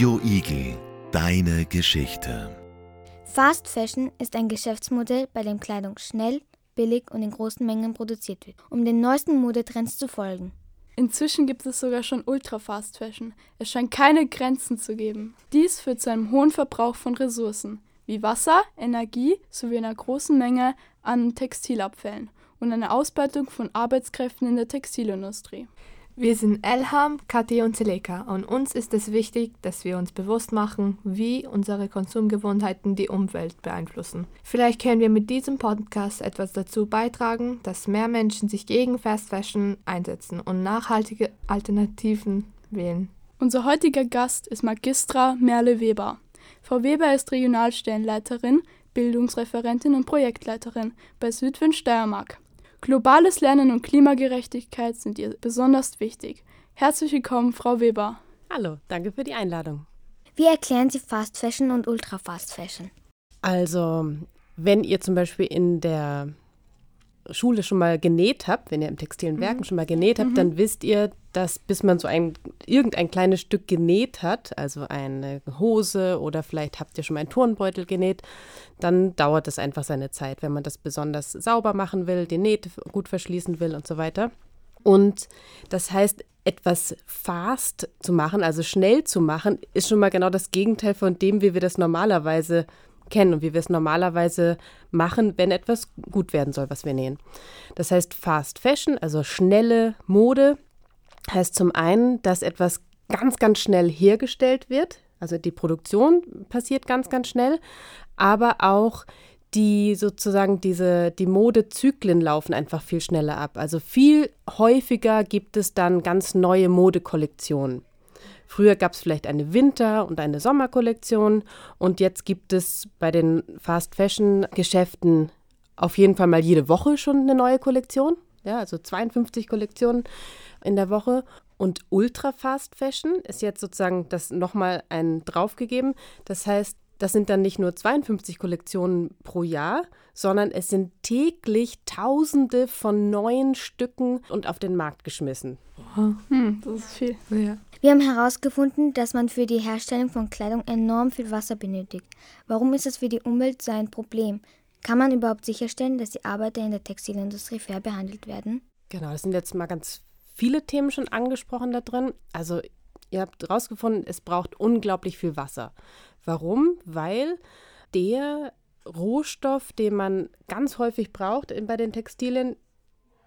Radio Igel, deine Geschichte. Fast Fashion ist ein Geschäftsmodell, bei dem Kleidung schnell, billig und in großen Mengen produziert wird, um den neuesten Modetrends zu folgen. Inzwischen gibt es sogar schon Ultra-Fast Fashion. Es scheint keine Grenzen zu geben. Dies führt zu einem hohen Verbrauch von Ressourcen, wie Wasser, Energie sowie einer großen Menge an Textilabfällen und einer Ausbeutung von Arbeitskräften in der Textilindustrie. Wir sind Elham, Kathi und Seleka und uns ist es wichtig, dass wir uns bewusst machen, wie unsere Konsumgewohnheiten die Umwelt beeinflussen. Vielleicht können wir mit diesem Podcast etwas dazu beitragen, dass mehr Menschen sich gegen Fast Fashion einsetzen und nachhaltige Alternativen wählen. Unser heutiger Gast ist Magistra Merle Weber. Frau Weber ist Regionalstellenleiterin, Bildungsreferentin und Projektleiterin bei Südwind Steiermark. Globales Lernen und Klimagerechtigkeit sind ihr besonders wichtig. Herzlich willkommen, Frau Weber. Hallo, danke für die Einladung. Wie erklären Sie Fast Fashion und Ultra Fast Fashion? Also, wenn ihr zum Beispiel in der Schule schon mal genäht habt, wenn ihr im textilen mhm. Werken mhm. schon mal genäht habt, mhm. dann wisst ihr, dass bis man so ein irgendein kleines Stück genäht hat, also eine Hose oder vielleicht habt ihr schon mal einen Turnbeutel genäht, dann dauert das einfach seine Zeit, wenn man das besonders sauber machen will, die Nähte gut verschließen will und so weiter. Und das heißt, etwas fast zu machen, also schnell zu machen, ist schon mal genau das Gegenteil von dem, wie wir das normalerweise kennen und wie wir es normalerweise machen, wenn etwas gut werden soll, was wir nähen. Das heißt Fast Fashion, also schnelle Mode, heißt zum einen, dass etwas ganz, ganz schnell hergestellt wird. Also die Produktion passiert ganz, ganz schnell, aber auch die sozusagen diese, die Modezyklen laufen einfach viel schneller ab. Also viel häufiger gibt es dann ganz neue Modekollektionen. Früher gab es vielleicht eine Winter- und eine Sommerkollektion und jetzt gibt es bei den Fast-Fashion-Geschäften auf jeden Fall mal jede Woche schon eine neue Kollektion. Ja, also 52 Kollektionen in der Woche. Und Ultra Fast Fashion ist jetzt sozusagen das nochmal ein draufgegeben. Das heißt, das sind dann nicht nur 52 Kollektionen pro Jahr, sondern es sind täglich Tausende von neuen Stücken und auf den Markt geschmissen. Hm, das ist viel. Ja. Wir haben herausgefunden, dass man für die Herstellung von Kleidung enorm viel Wasser benötigt. Warum ist das für die Umwelt so ein Problem? Kann man überhaupt sicherstellen, dass die Arbeiter in der Textilindustrie fair behandelt werden? Genau, das sind jetzt mal ganz viele Themen schon angesprochen da drin. Also ihr habt herausgefunden, es braucht unglaublich viel Wasser. Warum? Weil der Rohstoff, den man ganz häufig braucht bei den Textilien,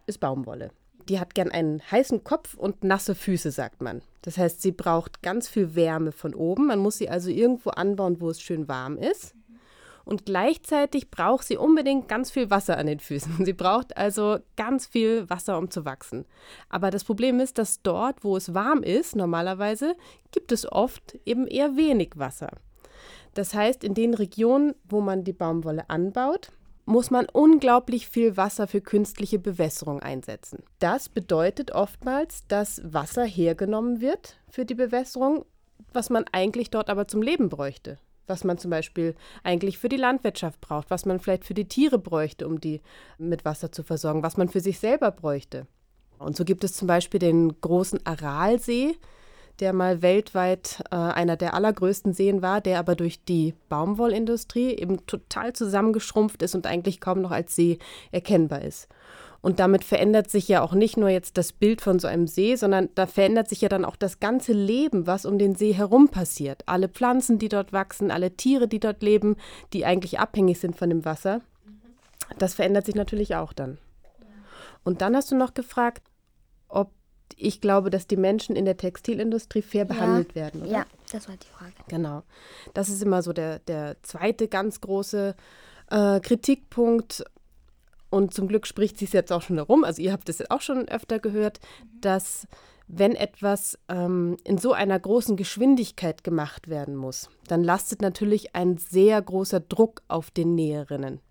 ist Baumwolle. Die hat gern einen heißen Kopf und nasse Füße, sagt man. Das heißt, sie braucht ganz viel Wärme von oben. Man muss sie also irgendwo anbauen, wo es schön warm ist. Und gleichzeitig braucht sie unbedingt ganz viel Wasser an den Füßen. Sie braucht also ganz viel Wasser, um zu wachsen. Aber das Problem ist, dass dort, wo es warm ist, normalerweise, gibt es oft eben eher wenig Wasser. Das heißt, in den Regionen, wo man die Baumwolle anbaut, muss man unglaublich viel Wasser für künstliche Bewässerung einsetzen. Das bedeutet oftmals, dass Wasser hergenommen wird für die Bewässerung, was man eigentlich dort aber zum Leben bräuchte. Was man zum Beispiel eigentlich für die Landwirtschaft braucht, was man vielleicht für die Tiere bräuchte, um die mit Wasser zu versorgen, was man für sich selber bräuchte. Und so gibt es zum Beispiel den großen Aralsee, der mal weltweit äh, einer der allergrößten Seen war, der aber durch die Baumwollindustrie eben total zusammengeschrumpft ist und eigentlich kaum noch als See erkennbar ist. Und damit verändert sich ja auch nicht nur jetzt das Bild von so einem See, sondern da verändert sich ja dann auch das ganze Leben, was um den See herum passiert. Alle Pflanzen, die dort wachsen, alle Tiere, die dort leben, die eigentlich abhängig sind von dem Wasser. Das verändert sich natürlich auch dann. Und dann hast du noch gefragt, ob ich glaube, dass die Menschen in der Textilindustrie fair ja. behandelt werden. Oder? Ja, das war die Frage. Genau. Das ist immer so der, der zweite ganz große äh, Kritikpunkt. Und zum Glück spricht sich jetzt auch schon herum. Also ihr habt es auch schon öfter gehört, dass wenn etwas ähm, in so einer großen Geschwindigkeit gemacht werden muss, dann lastet natürlich ein sehr großer Druck auf den Näherinnen.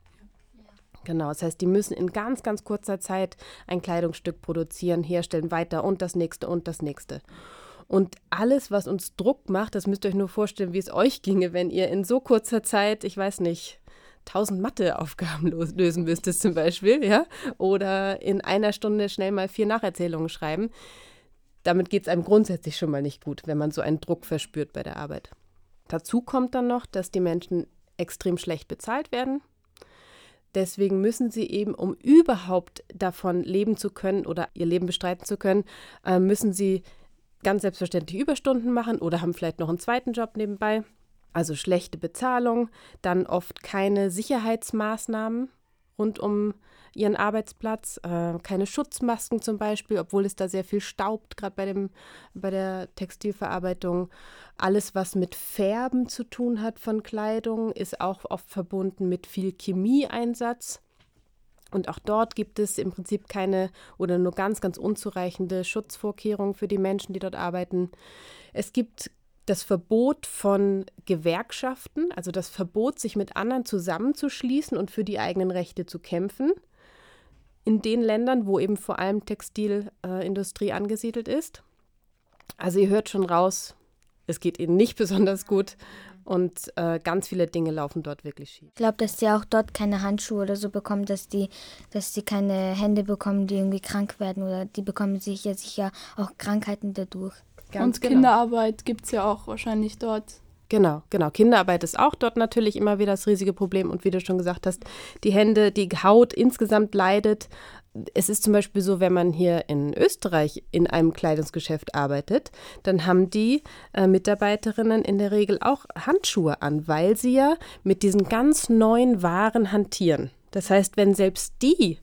Genau, das heißt, die müssen in ganz, ganz kurzer Zeit ein Kleidungsstück produzieren, herstellen, weiter und das nächste und das nächste. Und alles, was uns Druck macht, das müsst ihr euch nur vorstellen, wie es euch ginge, wenn ihr in so kurzer Zeit, ich weiß nicht, tausend Matheaufgaben lösen müsstet zum Beispiel, ja, oder in einer Stunde schnell mal vier Nacherzählungen schreiben. damit geht es einem grundsätzlich schon mal nicht gut, wenn man so einen Druck verspürt bei der Arbeit. Dazu kommt dann noch, dass die Menschen extrem schlecht bezahlt werden. Deswegen müssen sie eben, um überhaupt davon leben zu können oder ihr Leben bestreiten zu können, äh, müssen sie ganz selbstverständlich Überstunden machen oder haben vielleicht noch einen zweiten Job nebenbei. Also schlechte Bezahlung, dann oft keine Sicherheitsmaßnahmen rund um ihren Arbeitsplatz, äh, keine Schutzmasken zum Beispiel, obwohl es da sehr viel staubt, gerade bei, bei der Textilverarbeitung. Alles, was mit Färben zu tun hat von Kleidung, ist auch oft verbunden mit viel Chemieeinsatz. Und auch dort gibt es im Prinzip keine oder nur ganz, ganz unzureichende Schutzvorkehrungen für die Menschen, die dort arbeiten. Es gibt das Verbot von Gewerkschaften, also das Verbot, sich mit anderen zusammenzuschließen und für die eigenen Rechte zu kämpfen in den Ländern, wo eben vor allem Textilindustrie äh, angesiedelt ist. Also ihr hört schon raus, es geht ihnen nicht besonders gut und äh, ganz viele Dinge laufen dort wirklich schief. Ich glaube, dass sie auch dort keine Handschuhe oder so bekommen, dass die, dass die keine Hände bekommen, die irgendwie krank werden oder die bekommen sich ja sicher auch Krankheiten dadurch. Ganz und genau. Kinderarbeit gibt es ja auch wahrscheinlich dort. Genau, genau. Kinderarbeit ist auch dort natürlich immer wieder das riesige Problem. Und wie du schon gesagt hast, die Hände, die Haut insgesamt leidet. Es ist zum Beispiel so, wenn man hier in Österreich in einem Kleidungsgeschäft arbeitet, dann haben die äh, Mitarbeiterinnen in der Regel auch Handschuhe an, weil sie ja mit diesen ganz neuen Waren hantieren. Das heißt, wenn selbst die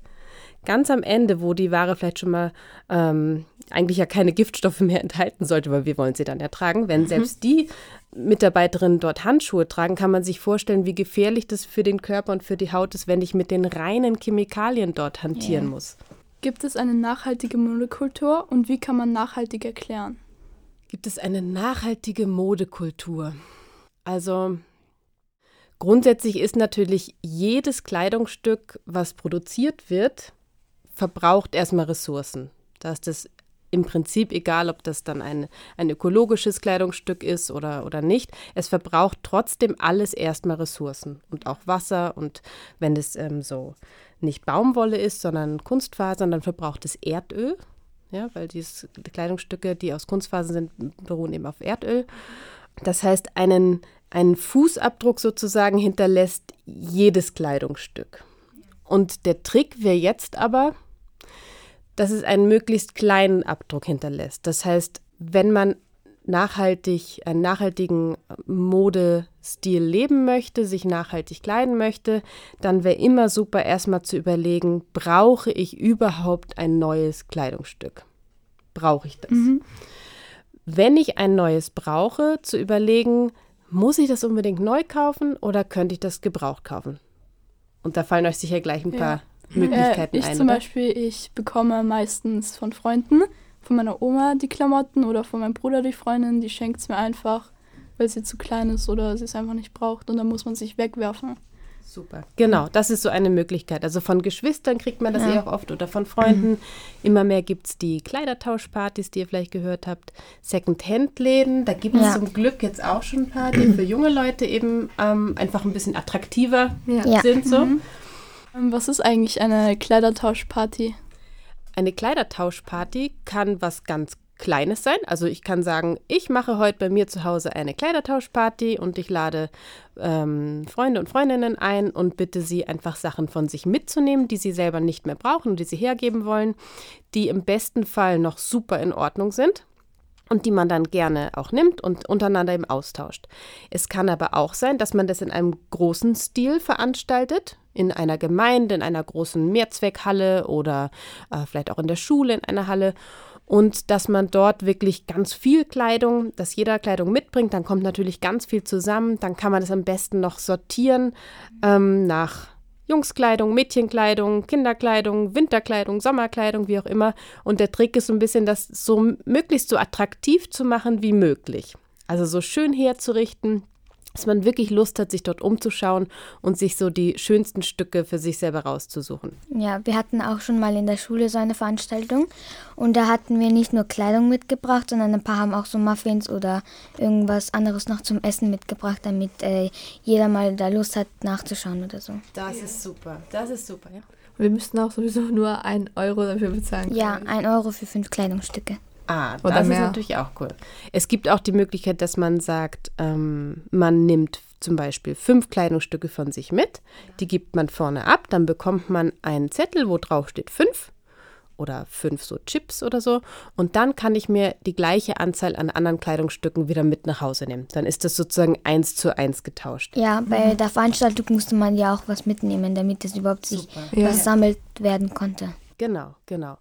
ganz am Ende, wo die Ware vielleicht schon mal ähm, eigentlich ja keine Giftstoffe mehr enthalten sollte, weil wir wollen sie dann ertragen, wenn mhm. selbst die Mitarbeiterinnen dort Handschuhe tragen, kann man sich vorstellen, wie gefährlich das für den Körper und für die Haut ist, wenn ich mit den reinen Chemikalien dort hantieren yeah. muss. Gibt es eine nachhaltige Modekultur und wie kann man nachhaltig erklären? Gibt es eine nachhaltige Modekultur? Also grundsätzlich ist natürlich jedes Kleidungsstück, was produziert wird, verbraucht erstmal Ressourcen. Da ist es im Prinzip egal, ob das dann ein, ein ökologisches Kleidungsstück ist oder, oder nicht. Es verbraucht trotzdem alles erstmal Ressourcen und auch Wasser. Und wenn es ähm, so nicht Baumwolle ist, sondern Kunstfasern, dann verbraucht es Erdöl. Ja, weil diese Kleidungsstücke, die aus Kunstfasern sind, beruhen eben auf Erdöl. Das heißt, einen, einen Fußabdruck sozusagen hinterlässt jedes Kleidungsstück. Und der Trick wäre jetzt aber, dass es einen möglichst kleinen Abdruck hinterlässt. Das heißt, wenn man nachhaltig, einen nachhaltigen Modestil leben möchte, sich nachhaltig kleiden möchte, dann wäre immer super, erstmal zu überlegen, brauche ich überhaupt ein neues Kleidungsstück? Brauche ich das? Mhm. Wenn ich ein neues brauche, zu überlegen, muss ich das unbedingt neu kaufen oder könnte ich das gebraucht kaufen? Und da fallen euch sicher gleich ein paar Möglichkeiten äh, ich ein. Ich zum oder? Beispiel, ich bekomme meistens von Freunden, von meiner Oma die Klamotten oder von meinem Bruder die Freundin, die schenkt es mir einfach, weil sie zu klein ist oder sie es einfach nicht braucht und dann muss man sich wegwerfen. Super. Genau, das ist so eine Möglichkeit. Also von Geschwistern kriegt man das ja. eher auch oft oder von Freunden. Mhm. Immer mehr gibt es die Kleidertauschpartys, die ihr vielleicht gehört habt. Second-Hand-Läden, da gibt es ja. zum Glück jetzt auch schon ein paar, die für junge Leute eben ähm, einfach ein bisschen attraktiver ja. sind. So. Mhm. Ähm, was ist eigentlich eine Kleidertauschparty? Eine Kleidertauschparty kann was ganz Kleines sein. Also ich kann sagen, ich mache heute bei mir zu Hause eine Kleidertauschparty und ich lade ähm, Freunde und Freundinnen ein und bitte sie einfach Sachen von sich mitzunehmen, die sie selber nicht mehr brauchen und die sie hergeben wollen, die im besten Fall noch super in Ordnung sind und die man dann gerne auch nimmt und untereinander im austauscht. Es kann aber auch sein, dass man das in einem großen Stil veranstaltet, in einer Gemeinde, in einer großen Mehrzweckhalle oder äh, vielleicht auch in der Schule in einer Halle und dass man dort wirklich ganz viel Kleidung, dass jeder Kleidung mitbringt, dann kommt natürlich ganz viel zusammen, dann kann man das am besten noch sortieren ähm, nach Jungskleidung, Mädchenkleidung, Kinderkleidung, Winterkleidung, Sommerkleidung, wie auch immer. Und der Trick ist so ein bisschen, das so möglichst so attraktiv zu machen wie möglich. Also so schön herzurichten, dass man wirklich Lust hat, sich dort umzuschauen und sich so die schönsten Stücke für sich selber rauszusuchen. Ja, wir hatten auch schon mal in der Schule so eine Veranstaltung und da hatten wir nicht nur Kleidung mitgebracht, sondern ein paar haben auch so Muffins oder irgendwas anderes noch zum Essen mitgebracht, damit äh, jeder mal da Lust hat nachzuschauen oder so. Das ist super, das ist super, ja. Wir müssten auch sowieso nur ein Euro dafür bezahlen. Ja, ein Euro für fünf Kleidungsstücke. Ah, Oder das mehr. ist natürlich auch cool. Es gibt auch die Möglichkeit, dass man sagt, ähm, man nimmt zum Beispiel fünf Kleidungsstücke von sich mit, die gibt man vorne ab, dann bekommt man einen Zettel, wo drauf steht fünf oder fünf so Chips oder so und dann kann ich mir die gleiche Anzahl an anderen Kleidungsstücken wieder mit nach Hause nehmen. Dann ist das sozusagen eins zu eins getauscht. Ja, bei der Veranstaltung musste man ja auch was mitnehmen, damit es überhaupt sich Ja. versammelt werden konnte. Genau, genau.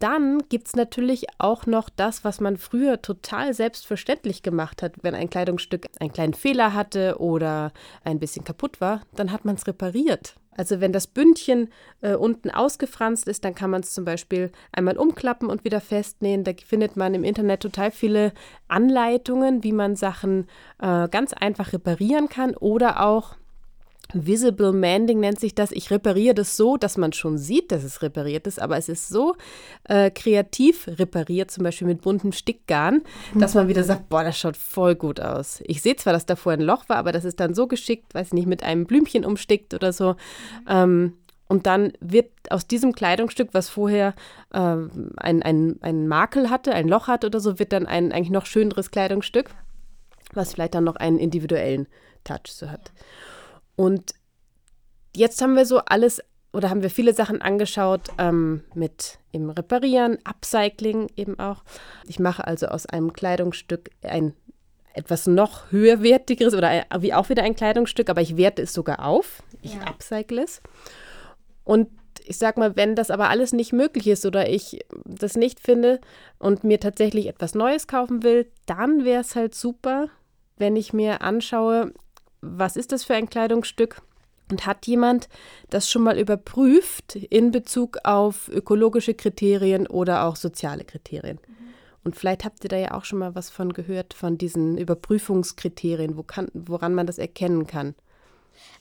Dann gibt es natürlich auch noch das, was man früher total selbstverständlich gemacht hat. Wenn ein Kleidungsstück einen kleinen Fehler hatte oder ein bisschen kaputt war, dann hat man es repariert. Also wenn das Bündchen äh, unten ausgefranst ist, dann kann man es zum Beispiel einmal umklappen und wieder festnähen. Da findet man im Internet total viele Anleitungen, wie man Sachen äh, ganz einfach reparieren kann oder auch Visible Mending nennt sich das. Ich repariere das so, dass man schon sieht, dass es repariert ist, aber es ist so äh, kreativ repariert, zum Beispiel mit buntem Stickgarn, dass man wieder sagt, boah, das schaut voll gut aus. Ich sehe zwar, dass da vorher ein Loch war, aber das ist dann so geschickt, weiß nicht, mit einem Blümchen umstickt oder so. Ähm, und dann wird aus diesem Kleidungsstück, was vorher ähm, ein, ein, Makel hatte, ein Loch hatte oder so, wird dann ein eigentlich noch schöneres Kleidungsstück, was vielleicht dann noch einen individuellen Touch so hat. Und jetzt haben wir so alles oder haben wir viele Sachen angeschaut ähm, mit im Reparieren, Upcycling eben auch. Ich mache also aus einem Kleidungsstück ein etwas noch höherwertigeres oder wie auch wieder ein Kleidungsstück, aber ich werte es sogar auf. Ich upcycle es. Und ich sag mal, wenn das aber alles nicht möglich ist oder ich das nicht finde und mir tatsächlich etwas Neues kaufen will, dann wäre es halt super, wenn ich mir anschaue, was ist das für ein Kleidungsstück und hat jemand das schon mal überprüft in Bezug auf ökologische Kriterien oder auch soziale Kriterien. Und vielleicht habt ihr da ja auch schon mal was von gehört, von diesen Überprüfungskriterien, wo kann, woran man das erkennen kann.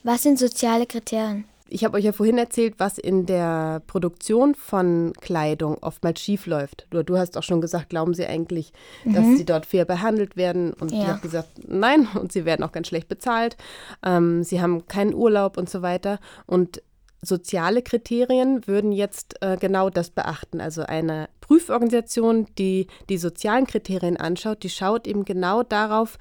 Was sind soziale Kriterien? Ich habe euch ja vorhin erzählt, was in der Produktion von Kleidung oftmals schief läuft. Du, du hast auch schon gesagt, glauben Sie eigentlich, dass sie dort fair behandelt werden? Und ich Ja. habe gesagt, nein, und sie werden auch ganz schlecht bezahlt. Ähm, sie haben keinen Urlaub und so weiter. Und soziale Kriterien würden jetzt äh, genau das beachten. Also eine Prüforganisation, die die sozialen Kriterien anschaut, die schaut eben genau darauf,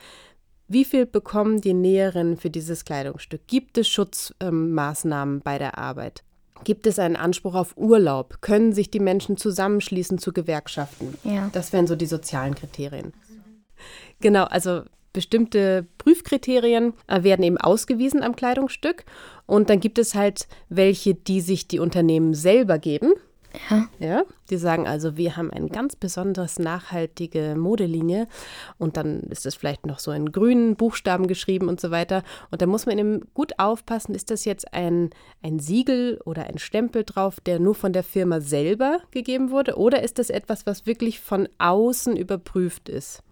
wie viel bekommen die Näherinnen für dieses Kleidungsstück? Gibt es Schutzmaßnahmen bei der Arbeit? Gibt es einen Anspruch auf Urlaub? Können sich die Menschen zusammenschließen zu Gewerkschaften? Ja. Das wären so die sozialen Kriterien. Genau, also bestimmte Prüfkriterien äh, werden eben ausgewiesen am Kleidungsstück und dann gibt es halt welche, die sich die Unternehmen selber geben. Ja. Ja, die sagen also, wir haben eine ganz besonders nachhaltige Modelinie und dann ist das vielleicht noch so in grünen Buchstaben geschrieben und so weiter. Und da muss man eben gut aufpassen, ist das jetzt ein, ein Siegel oder ein Stempel drauf, der nur von der Firma selber gegeben wurde oder ist das etwas, was wirklich von außen überprüft ist?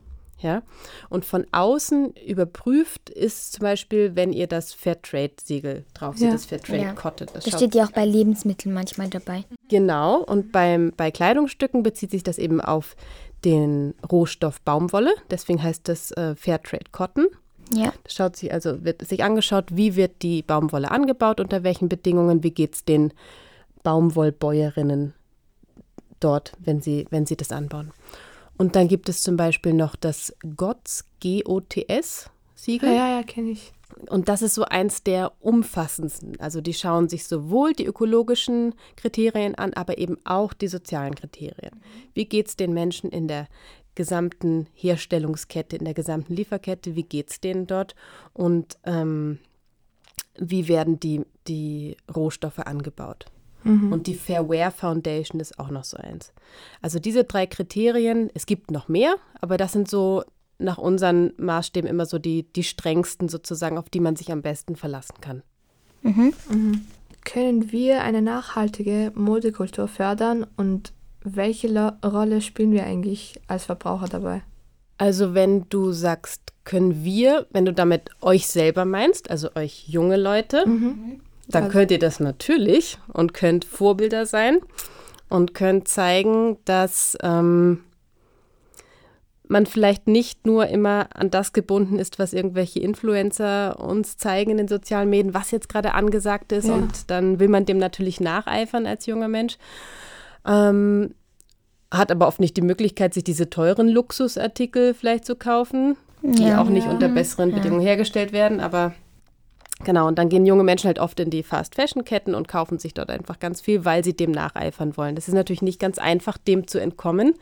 Ja, und von außen überprüft ist zum Beispiel, wenn ihr das Fairtrade-Siegel drauf seht, Ja. das Fairtrade Ja. Das Das steht ja auch bei Lebensmitteln manchmal dabei. Genau, und beim, bei Kleidungsstücken bezieht sich das eben auf den Rohstoff Baumwolle. Deswegen heißt das äh, Fairtrade Cotton. Ja. Das schaut sich also, wird sich angeschaut, wie wird die Baumwolle angebaut, unter welchen Bedingungen, wie geht es den Baumwollbäuerinnen dort, wenn sie, wenn sie das anbauen. Und dann gibt es zum Beispiel noch das GOTS, G-O-T-S-Siegel. Ja, ja, ja kenne ich. Und das ist so eins der umfassendsten. Also die schauen sich sowohl die ökologischen Kriterien an, aber eben auch die sozialen Kriterien. Wie geht es den Menschen in der gesamten Herstellungskette, in der gesamten Lieferkette? Wie geht es denen dort? Und ähm, wie werden die, die Rohstoffe angebaut? Und die Fairware Foundation ist auch noch so eins. Also diese drei Kriterien, es gibt noch mehr, aber das sind so nach unseren Maßstäben immer so die, die strengsten sozusagen, auf die man sich am besten verlassen kann. Können wir eine nachhaltige Modekultur fördern und welche Lo Rolle spielen wir eigentlich als Verbraucher dabei? Also wenn du sagst, können wir, wenn du damit euch selber meinst, also euch junge Leute, dann Also- könnt ihr das natürlich und könnt Vorbilder sein und könnt zeigen, dass ähm, man vielleicht nicht nur immer an das gebunden ist, was irgendwelche Influencer uns zeigen in den sozialen Medien, was jetzt gerade angesagt ist Ja. und dann will man dem natürlich nacheifern als junger Mensch. Ähm, hat aber oft nicht die Möglichkeit, sich diese teuren Luxusartikel vielleicht zu kaufen, die Ja. auch nicht unter besseren Bedingungen hergestellt werden, aber genau, und dann gehen junge Menschen halt oft in die Fast-Fashion-Ketten und kaufen sich dort einfach ganz viel, weil sie dem nacheifern wollen. Das ist natürlich nicht ganz einfach, dem zu entkommen,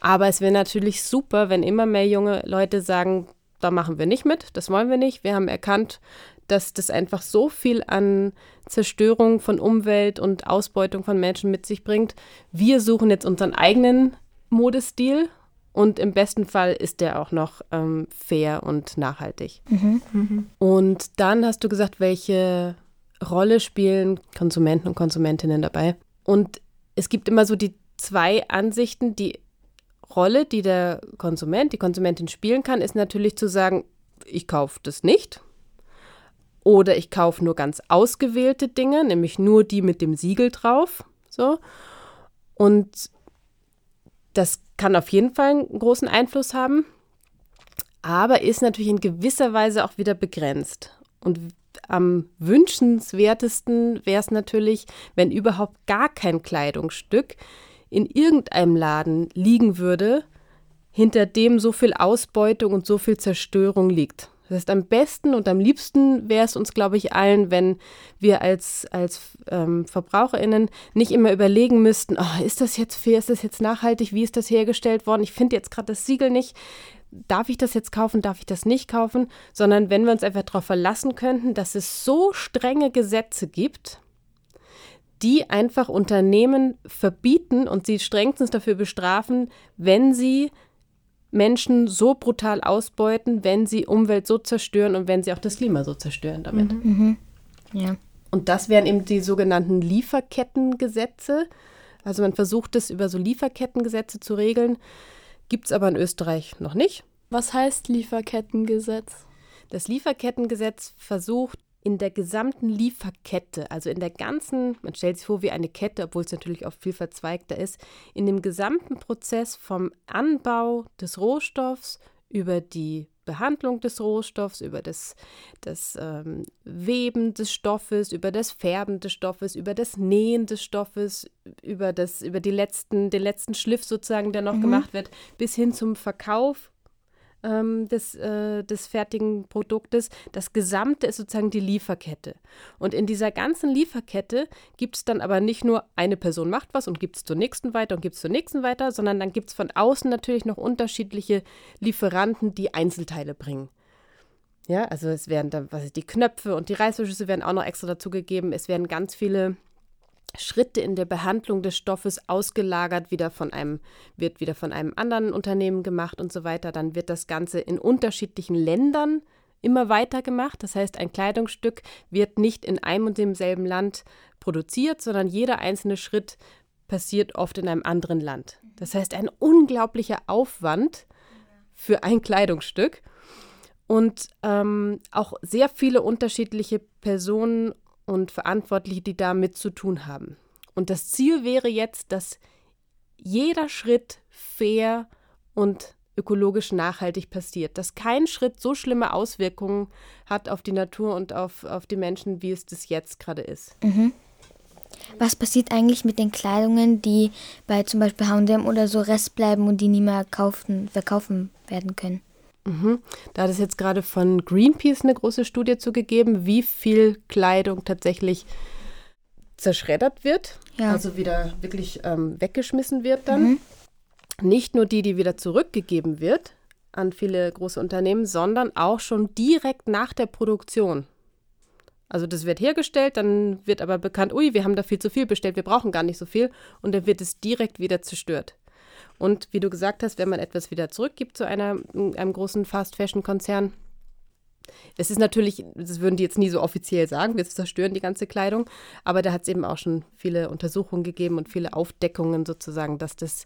aber es wäre natürlich super, wenn immer mehr junge Leute sagen, da machen wir nicht mit, das wollen wir nicht. Wir haben erkannt, dass das einfach so viel an Zerstörung von Umwelt und Ausbeutung von Menschen mit sich bringt. Wir suchen jetzt unseren eigenen Modestil und im besten Fall ist der auch noch ähm, fair und nachhaltig. Und dann hast du gesagt, welche Rolle spielen Konsumenten und Konsumentinnen dabei? Und es gibt immer so die zwei Ansichten. Die Rolle, die der Konsument, die Konsumentin spielen kann, ist natürlich zu sagen, ich kaufe das nicht. Oder ich kaufe nur ganz ausgewählte Dinge, nämlich nur die mit dem Siegel drauf. So. Und das kann auf jeden Fall einen großen Einfluss haben, aber ist natürlich in gewisser Weise auch wieder begrenzt. Und am wünschenswertesten wäre es natürlich, wenn überhaupt gar kein Kleidungsstück in irgendeinem Laden liegen würde, hinter dem so viel Ausbeutung und so viel Zerstörung liegt. Das heißt, am besten und am liebsten wäre es uns, glaube ich, allen, wenn wir als, als ähm, VerbraucherInnen nicht immer überlegen müssten, oh, ist das jetzt fair, ist das jetzt nachhaltig, wie ist das hergestellt worden? Ich finde jetzt gerade das Siegel nicht. Darf ich das jetzt kaufen, darf ich das nicht kaufen? Sondern wenn wir uns einfach darauf verlassen könnten, dass es so strenge Gesetze gibt, die einfach Unternehmen verbieten und sie strengstens dafür bestrafen, wenn sie Menschen so brutal ausbeuten, wenn sie Umwelt so zerstören und wenn sie auch das Klima so zerstören damit. Ja. Und das wären eben die sogenannten Lieferkettengesetze. Also man versucht es über so Lieferkettengesetze zu regeln, gibt es aber in Österreich noch nicht. Was heißt Lieferkettengesetz? Das Lieferkettengesetz versucht in der gesamten Lieferkette, also in der ganzen, man stellt sich vor wie eine Kette, obwohl es natürlich oft viel verzweigter ist, in dem gesamten Prozess vom Anbau des Rohstoffs über die Behandlung des Rohstoffs, über das, das ähm, Weben des Stoffes, über das Färben des Stoffes, über das Nähen des Stoffes, über, das, über die letzten, den letzten Schliff sozusagen, der noch gemacht wird, bis hin zum Verkauf ähm, des, äh, des fertigen Produktes. Das Gesamte ist sozusagen die Lieferkette. Und in dieser ganzen Lieferkette gibt es dann aber nicht nur eine Person macht was und gibt es zur nächsten weiter und gibt es zur nächsten weiter, sondern dann gibt es von außen natürlich noch unterschiedliche Lieferanten, die Einzelteile bringen. Ja, also es werden dann, was ist, die Knöpfe und die Reißverschlüsse werden auch noch extra dazugegeben. Es werden ganz viele Schritte in der Behandlung des Stoffes ausgelagert, wieder von einem, wird wieder von einem anderen Unternehmen gemacht und so weiter. Dann wird das Ganze in unterschiedlichen Ländern immer weiter gemacht. Das heißt, ein Kleidungsstück wird nicht in einem und demselben Land produziert, sondern jeder einzelne Schritt passiert oft in einem anderen Land. Das heißt, ein unglaublicher Aufwand für ein Kleidungsstück und ähm, auch sehr viele unterschiedliche Personen und Verantwortliche, die damit zu tun haben. Und das Ziel wäre jetzt, dass jeder Schritt fair und ökologisch nachhaltig passiert, dass kein Schritt so schlimme Auswirkungen hat auf die Natur und auf, auf die Menschen, wie es das jetzt gerade ist. Was passiert eigentlich mit den Kleidungen, die bei zum Beispiel H&M oder so Rest bleiben und die nie mehr kaufen, verkaufen werden können? Da hat es jetzt gerade von Greenpeace eine große Studie zugegeben, wie viel Kleidung tatsächlich zerschreddert wird, Ja. also wieder wirklich ähm, weggeschmissen wird dann. Nicht nur die, die wieder zurückgegeben wird an viele große Unternehmen, sondern auch schon direkt nach der Produktion. Also das wird hergestellt, dann wird aber bekannt, ui, wir haben da viel zu viel bestellt, wir brauchen gar nicht so viel und dann wird es direkt wieder zerstört. Und wie du gesagt hast, wenn man etwas wieder zurückgibt zu einer, einem großen Fast-Fashion-Konzern, es ist natürlich, das würden die jetzt nie so offiziell sagen, wir zerstören die ganze Kleidung, aber da hat es eben auch schon viele Untersuchungen gegeben und viele Aufdeckungen sozusagen, dass das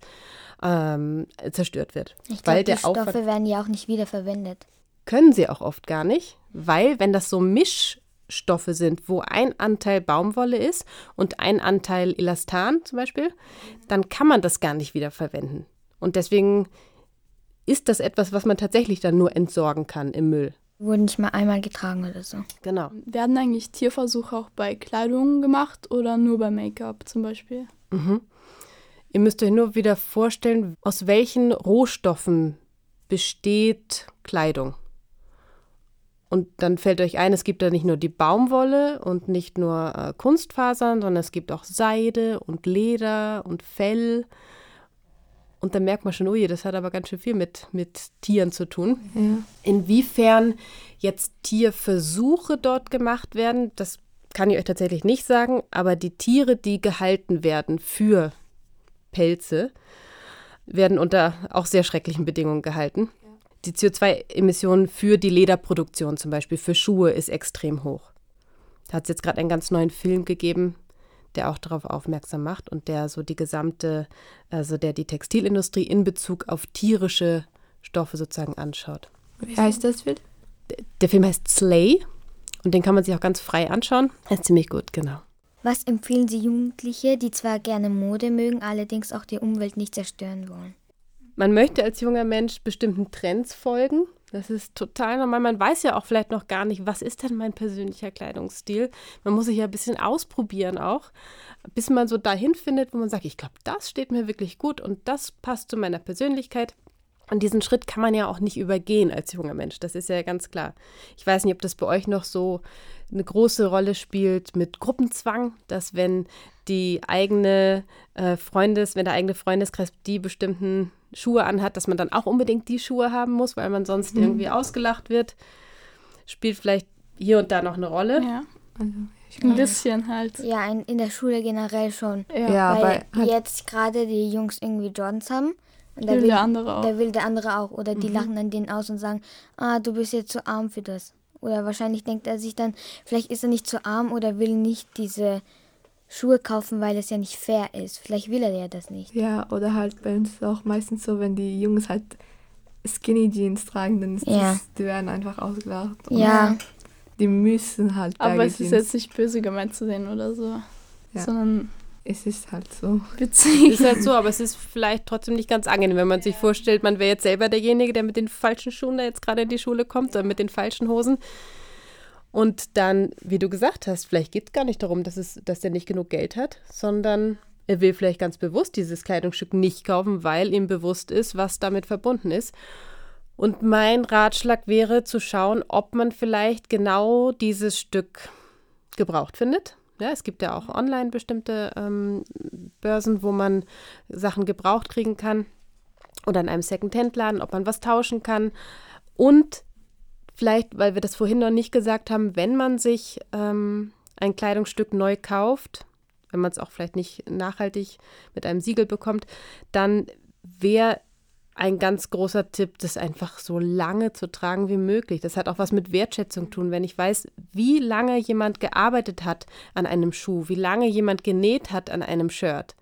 ähm, zerstört wird. Ich glaube, die der Aufwand Stoffe werden ja auch nicht wiederverwendet. können sie auch oft gar nicht, weil wenn das so Mischstoffe sind, wo ein Anteil Baumwolle ist und ein Anteil Elastan zum Beispiel, dann kann man das gar nicht wieder verwenden. Und deswegen ist das etwas, was man tatsächlich dann nur entsorgen kann im Müll. Wurde nicht mal einmal getragen oder so. Genau. Werden eigentlich Tierversuche auch bei Kleidung gemacht oder nur bei Make-up zum Beispiel? Ihr müsst euch nur wieder vorstellen, aus welchen Rohstoffen besteht Kleidung. Und dann fällt euch ein, es gibt da nicht nur die Baumwolle und nicht nur äh, Kunstfasern, sondern es gibt auch Seide und Leder und Fell. Und dann merkt man schon, oh je, das hat aber ganz schön viel mit, mit Tieren zu tun. Ja. Inwiefern jetzt Tierversuche dort gemacht werden, das kann ich euch tatsächlich nicht sagen, aber die Tiere, die gehalten werden für Pelze, werden unter auch sehr schrecklichen Bedingungen gehalten. Die CO2-Emissionen für die Lederproduktion zum Beispiel, für Schuhe, ist extrem hoch. Da hat es jetzt gerade einen ganz neuen Film gegeben, der auch darauf aufmerksam macht und der so die gesamte, also der die Textilindustrie in Bezug auf tierische Stoffe sozusagen anschaut. Wie heißt das Film? Der Film heißt Slay und den kann man sich auch ganz frei anschauen. Er ist ziemlich gut, genau. Was empfehlen Sie Jugendliche, die zwar gerne Mode mögen, allerdings auch die Umwelt nicht zerstören wollen? Man möchte als junger Mensch bestimmten Trends folgen. Das ist total normal. Man weiß ja auch vielleicht noch gar nicht, was ist denn mein persönlicher Kleidungsstil. Man muss sich ja ein bisschen ausprobieren auch, bis man so dahin findet, wo man sagt, ich glaube, das steht mir wirklich gut und das passt zu meiner Persönlichkeit. Und diesen Schritt kann man ja auch nicht übergehen als junger Mensch, das ist ja ganz klar. Ich weiß nicht, ob das bei euch noch so eine große Rolle spielt mit Gruppenzwang, dass wenn die eigene äh, Freundes, wenn der eigene Freundeskreis die bestimmten Schuhe anhat, dass man dann auch unbedingt die Schuhe haben muss, weil man sonst mhm. irgendwie ausgelacht wird. Spielt vielleicht hier und da noch eine Rolle. Ja. Also, ein bisschen halt. Ja, in, in der Schule generell schon. Ja, ja weil halt jetzt gerade die Jungs irgendwie Jordans haben. Und will, will der andere auch. Da will der andere auch. Oder die mhm. lachen dann den aus und sagen, ah, du bist jetzt zu arm für das. Oder wahrscheinlich denkt er sich dann, vielleicht ist er nicht zu arm oder will nicht diese Schuhe kaufen, weil es ja nicht fair ist. Vielleicht will er ja das nicht. Ja, oder halt bei uns auch meistens so, wenn die Jungs halt Skinny Jeans tragen, dann ist ja. das, die werden einfach ausgelacht. Ja. Die müssen halt. Aber es ist jetzt nicht böse gemeint zu sehen oder so. Ja. Sondern es ist halt so. Witzig. Es ist halt so, aber es ist vielleicht trotzdem nicht ganz angenehm, wenn man sich vorstellt, man wäre jetzt selber derjenige, der mit den falschen Schuhen da jetzt gerade in die Schule kommt oder mit den falschen Hosen. Und dann, wie du gesagt hast, vielleicht geht es gar nicht darum, dass, es, dass er nicht genug Geld hat, sondern er will vielleicht ganz bewusst dieses Kleidungsstück nicht kaufen, weil ihm bewusst ist, was damit verbunden ist. Und mein Ratschlag wäre zu schauen, ob man vielleicht genau dieses Stück gebraucht findet. Ja, es gibt ja auch online bestimmte ähm, Börsen, wo man Sachen gebraucht kriegen kann oder in einem Second-Hand-Laden, ob man was tauschen kann. Und vielleicht, weil wir das vorhin noch nicht gesagt haben, wenn man sich ähm, ein Kleidungsstück neu kauft, wenn man es auch vielleicht nicht nachhaltig mit einem Siegel bekommt, dann wäre ein ganz großer Tipp, das einfach so lange zu tragen wie möglich. Das hat auch was mit Wertschätzung tun. Wenn ich weiß, wie lange jemand gearbeitet hat an einem Schuh, wie lange jemand genäht hat an einem Shirt,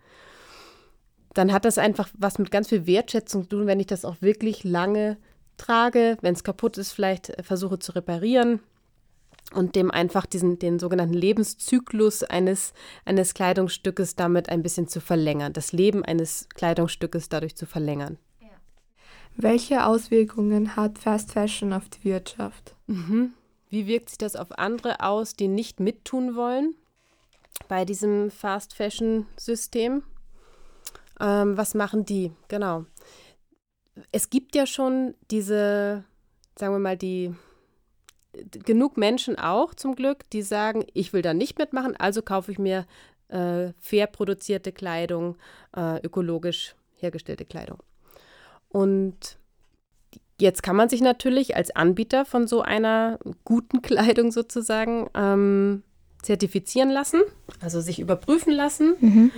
dann hat das einfach was mit ganz viel Wertschätzung zu tun, wenn ich das auch wirklich lange trage, wenn es kaputt ist, vielleicht äh, versuche zu reparieren und dem einfach diesen, den sogenannten Lebenszyklus eines, eines Kleidungsstückes damit ein bisschen zu verlängern, das Leben eines Kleidungsstückes dadurch zu verlängern. Welche Auswirkungen hat Fast Fashion auf die Wirtschaft? Mhm. Wie wirkt sich das auf andere aus, die nicht mittun wollen bei diesem Fast Fashion System? Ähm, was machen die? Genau. Es gibt ja schon diese, sagen wir mal, die genug Menschen auch zum Glück, die sagen, ich will da nicht mitmachen, also kaufe ich mir äh, fair produzierte Kleidung, äh, ökologisch hergestellte Kleidung. Und jetzt kann man sich natürlich als Anbieter von so einer guten Kleidung sozusagen ähm, zertifizieren lassen, also sich überprüfen lassen. Mhm.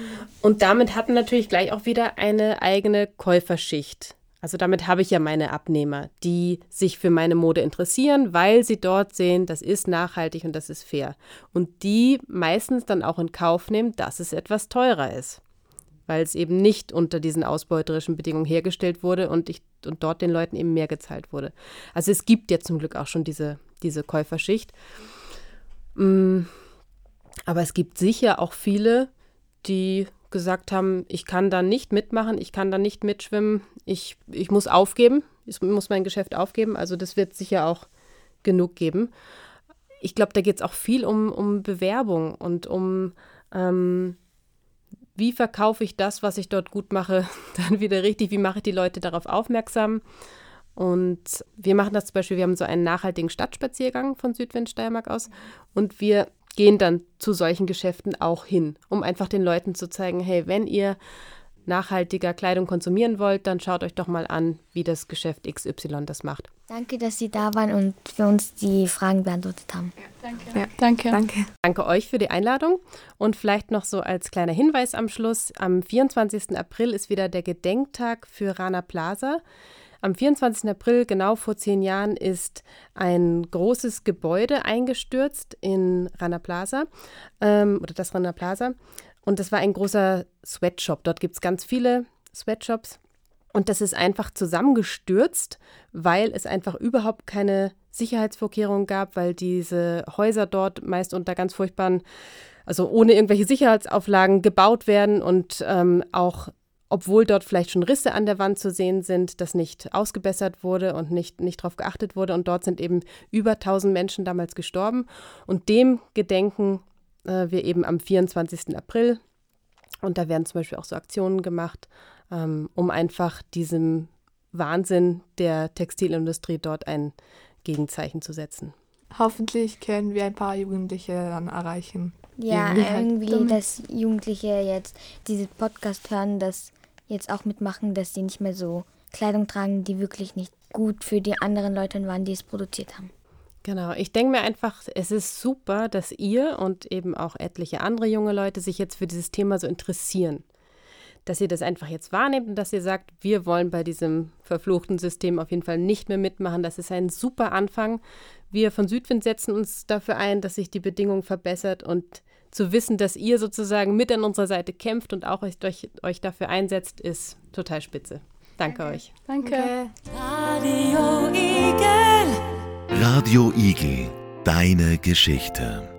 Und damit hat man natürlich gleich auch wieder eine eigene Käuferschicht. Also damit habe ich ja meine Abnehmer, die sich für meine Mode interessieren, weil sie dort sehen, das ist nachhaltig und das ist fair. Und die meistens dann auch in Kauf nehmen, dass es etwas teurer ist weil es eben nicht unter diesen ausbeuterischen Bedingungen hergestellt wurde und, ich, und dort den Leuten eben mehr gezahlt wurde. Also es gibt ja zum Glück auch schon diese, diese Käuferschicht. Mm, aber es gibt sicher auch viele, die gesagt haben, ich kann da nicht mitmachen, ich kann da nicht mitschwimmen, ich, ich muss aufgeben, ich muss mein Geschäft aufgeben. Also das wird sicher auch genug geben. Ich glaube, da geht es auch viel um, um Bewerbung und um ähm, wie verkaufe ich das, was ich dort gut mache, dann wieder richtig, wie mache ich die Leute darauf aufmerksam. Und wir machen das zum Beispiel, wir haben so einen nachhaltigen Stadtspaziergang von Südwindsteiermark aus und wir gehen dann zu solchen Geschäften auch hin, um einfach den Leuten zu zeigen, hey, wenn ihr nachhaltiger Kleidung konsumieren wollt, dann schaut euch doch mal an, wie das Geschäft XY das macht. Danke, dass Sie da waren und für uns die Fragen beantwortet haben. Danke. Ja, danke. Danke. Danke euch für die Einladung und vielleicht noch so als kleiner Hinweis am Schluss, am 24. April ist wieder der Gedenktag für Rana Plaza. Am 24. April, genau vor zehn Jahren, ist ein großes Gebäude eingestürzt in Rana Plaza ähm, oder das Rana Plaza. Und das war ein großer Sweatshop. Dort gibt es ganz viele Sweatshops. Und das ist einfach zusammengestürzt, weil es einfach überhaupt keine Sicherheitsvorkehrungen gab, weil diese Häuser dort meist unter ganz furchtbaren, also ohne irgendwelche Sicherheitsauflagen gebaut werden und ähm, auch obwohl dort vielleicht schon Risse an der Wand zu sehen sind, das nicht ausgebessert wurde und nicht, nicht darauf geachtet wurde. Und dort sind eben über 1000 Menschen damals gestorben. Und dem gedenken äh, wir eben am 24. April. Und da werden zum Beispiel auch so Aktionen gemacht, ähm, um einfach diesem Wahnsinn der Textilindustrie dort ein Gegenzeichen zu setzen. Hoffentlich können wir ein paar Jugendliche dann erreichen. Ja, irgendwie, dass Jugendliche jetzt diese Podcast hören, das jetzt auch mitmachen, dass sie nicht mehr so Kleidung tragen, die wirklich nicht gut für die anderen Leute waren, die es produziert haben. Genau, ich denke mir einfach, es ist super, dass ihr und eben auch etliche andere junge Leute sich jetzt für dieses Thema so interessieren. Dass ihr das einfach jetzt wahrnehmt und dass ihr sagt, wir wollen bei diesem verfluchten System auf jeden Fall nicht mehr mitmachen. Das ist ein super Anfang. Wir von Südwind setzen uns dafür ein, dass sich die Bedingung verbessert und zu wissen, dass ihr sozusagen mit an unserer Seite kämpft und auch euch, euch dafür einsetzt, ist total spitze. Danke, Danke. euch. Danke. Radio Igel. Radio Igel, deine Geschichte.